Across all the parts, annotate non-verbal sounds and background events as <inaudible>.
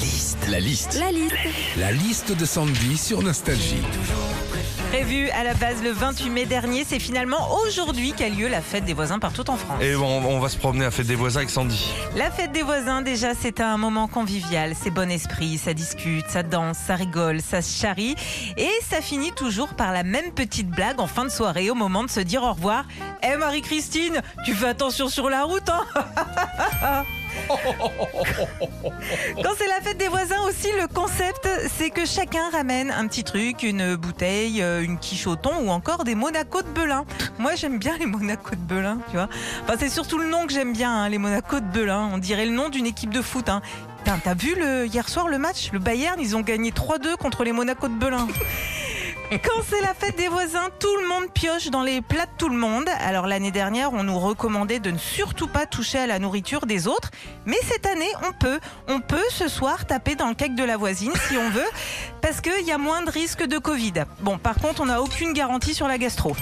liste. La liste. La liste. La liste de Sandy sur Nostalgie. Prévu à la base le 28 mai dernier, c'est finalement aujourd'hui qu'a lieu la fête des voisins partout en France. Et on, on va se promener à Fête des voisins avec Sandy. La fête des voisins, déjà, c'est un moment convivial. C'est bon esprit, ça discute, ça danse, ça rigole, ça se charrie. Et ça finit toujours par la même petite blague en fin de soirée au moment de se dire au revoir. Eh Marie-Christine, tu fais attention sur la route, hein <laughs> <laughs> Quand c'est la fête des voisins aussi, le concept, c'est que chacun ramène un petit truc, une bouteille, euh, une thon ou encore des Monaco de Belin. Moi, j'aime bien les Monaco de Belin, tu vois. Enfin, c'est surtout le nom que j'aime bien, hein, les Monaco de Belin. On dirait le nom d'une équipe de foot. Hein. T'as vu le, hier soir le match? Le Bayern, ils ont gagné 3-2 contre les Monaco de Belin. Quand c'est la fête des voisins, tout le monde pioche dans les plats de tout le monde. Alors l'année dernière, on nous recommandait de ne surtout pas toucher à la nourriture des autres. Mais cette année, on peut. On peut ce soir taper dans le cake de la voisine si on veut, parce qu'il y a moins de risques de Covid. Bon, par contre, on n'a aucune garantie sur la gastro.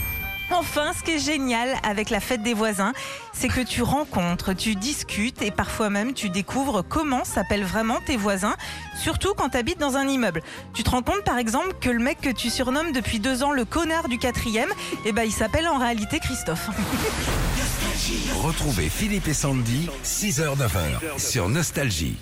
Enfin, ce qui est génial avec la fête des voisins, c'est que tu rencontres, tu discutes et parfois même tu découvres comment s'appellent vraiment tes voisins, surtout quand tu habites dans un immeuble. Tu te rends compte par exemple que le mec que tu surnommes depuis deux ans le connard du quatrième, eh ben il s'appelle en réalité Christophe. Retrouvez Philippe et Sandy, 6h-9h sur Nostalgie.